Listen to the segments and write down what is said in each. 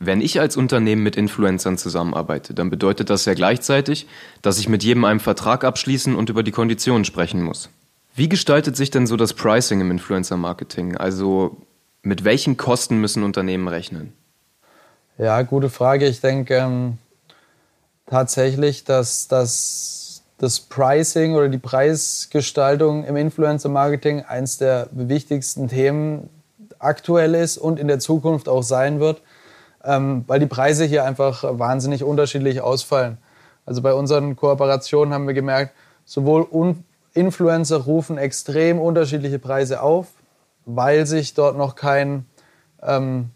Wenn ich als Unternehmen mit Influencern zusammenarbeite, dann bedeutet das ja gleichzeitig, dass ich mit jedem einen Vertrag abschließen und über die Konditionen sprechen muss. Wie gestaltet sich denn so das Pricing im Influencer-Marketing? Also mit welchen Kosten müssen Unternehmen rechnen? Ja, gute Frage. Ich denke ähm, tatsächlich, dass, dass das Pricing oder die Preisgestaltung im Influencer-Marketing eines der wichtigsten Themen aktuell ist und in der Zukunft auch sein wird ähm, weil die Preise hier einfach wahnsinnig unterschiedlich ausfallen. Also bei unseren Kooperationen haben wir gemerkt, sowohl Influencer rufen extrem unterschiedliche Preise auf, weil sich dort noch kein, ähm,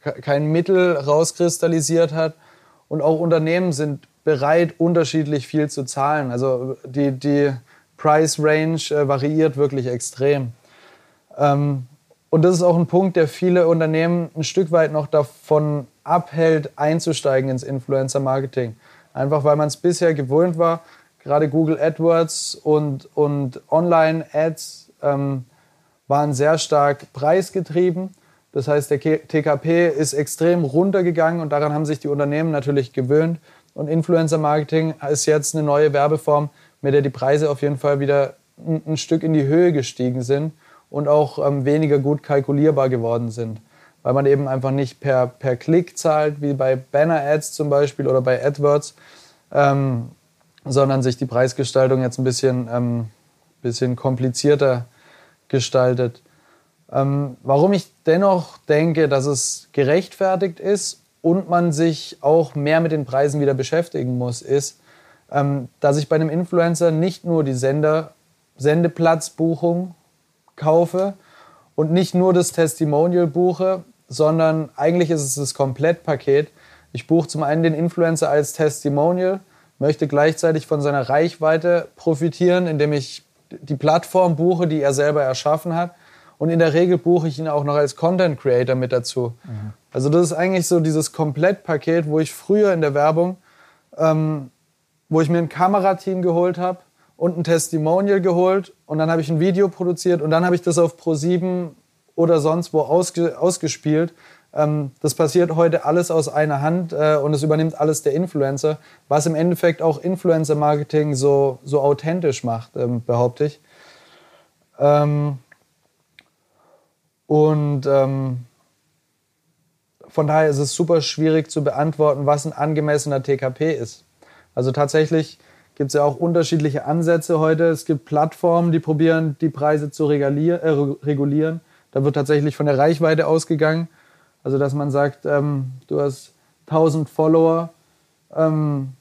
kein Mittel rauskristallisiert hat. Und auch Unternehmen sind bereit, unterschiedlich viel zu zahlen. Also die, die Price Range äh, variiert wirklich extrem. Ähm, und das ist auch ein Punkt, der viele Unternehmen ein Stück weit noch davon abhält, einzusteigen ins Influencer-Marketing. Einfach weil man es bisher gewohnt war, gerade Google AdWords und, und Online-Ads ähm, waren sehr stark preisgetrieben. Das heißt, der TKP ist extrem runtergegangen und daran haben sich die Unternehmen natürlich gewöhnt. Und Influencer-Marketing ist jetzt eine neue Werbeform, mit der die Preise auf jeden Fall wieder ein, ein Stück in die Höhe gestiegen sind und auch ähm, weniger gut kalkulierbar geworden sind. Weil man eben einfach nicht per, per Klick zahlt, wie bei Banner-Ads zum Beispiel oder bei AdWords, ähm, sondern sich die Preisgestaltung jetzt ein bisschen, ähm, bisschen komplizierter gestaltet. Ähm, warum ich dennoch denke, dass es gerechtfertigt ist und man sich auch mehr mit den Preisen wieder beschäftigen muss, ist, ähm, dass ich bei einem Influencer nicht nur die Sender, Sendeplatzbuchung kaufe und nicht nur das Testimonial buche, sondern eigentlich ist es das Komplettpaket. Ich buche zum einen den Influencer als Testimonial, möchte gleichzeitig von seiner Reichweite profitieren, indem ich die Plattform buche, die er selber erschaffen hat. Und in der Regel buche ich ihn auch noch als Content Creator mit dazu. Mhm. Also das ist eigentlich so dieses Komplettpaket, wo ich früher in der Werbung, ähm, wo ich mir ein Kamerateam geholt habe, und ein Testimonial geholt und dann habe ich ein Video produziert und dann habe ich das auf Pro7 oder sonst wo ausge, ausgespielt. Ähm, das passiert heute alles aus einer Hand äh, und es übernimmt alles der Influencer, was im Endeffekt auch Influencer-Marketing so, so authentisch macht, ähm, behaupte ich. Ähm, und ähm, von daher ist es super schwierig zu beantworten, was ein angemessener TKP ist. Also tatsächlich gibt es ja auch unterschiedliche Ansätze heute. Es gibt Plattformen, die probieren, die Preise zu äh, regulieren. Da wird tatsächlich von der Reichweite ausgegangen. Also, dass man sagt, ähm, du hast 1000 Follower, ähm,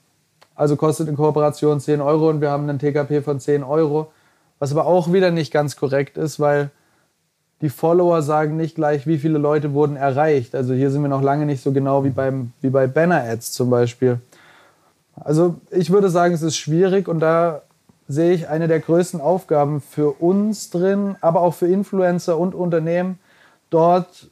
also kostet in Kooperation 10 Euro und wir haben einen TKP von 10 Euro. Was aber auch wieder nicht ganz korrekt ist, weil die Follower sagen nicht gleich, wie viele Leute wurden erreicht. Also hier sind wir noch lange nicht so genau wie, beim, wie bei Banner-Ads zum Beispiel. Also ich würde sagen, es ist schwierig und da sehe ich eine der größten Aufgaben für uns drin, aber auch für Influencer und Unternehmen, dort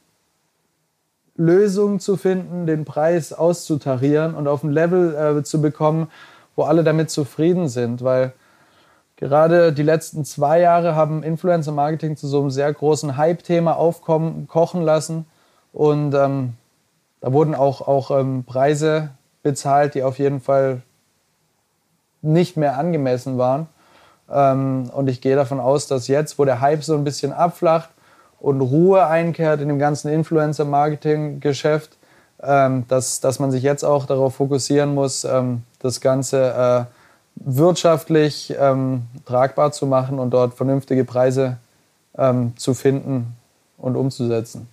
Lösungen zu finden, den Preis auszutarieren und auf ein Level äh, zu bekommen, wo alle damit zufrieden sind. Weil gerade die letzten zwei Jahre haben Influencer-Marketing zu so einem sehr großen Hype-Thema aufkommen, kochen lassen. Und ähm, da wurden auch, auch ähm, Preise bezahlt, die auf jeden Fall nicht mehr angemessen waren. Ähm, und ich gehe davon aus, dass jetzt, wo der Hype so ein bisschen abflacht und Ruhe einkehrt in dem ganzen Influencer-Marketing-Geschäft, ähm, dass, dass man sich jetzt auch darauf fokussieren muss, ähm, das Ganze äh, wirtschaftlich tragbar zu machen und dort vernünftige Preise zu finden und umzusetzen.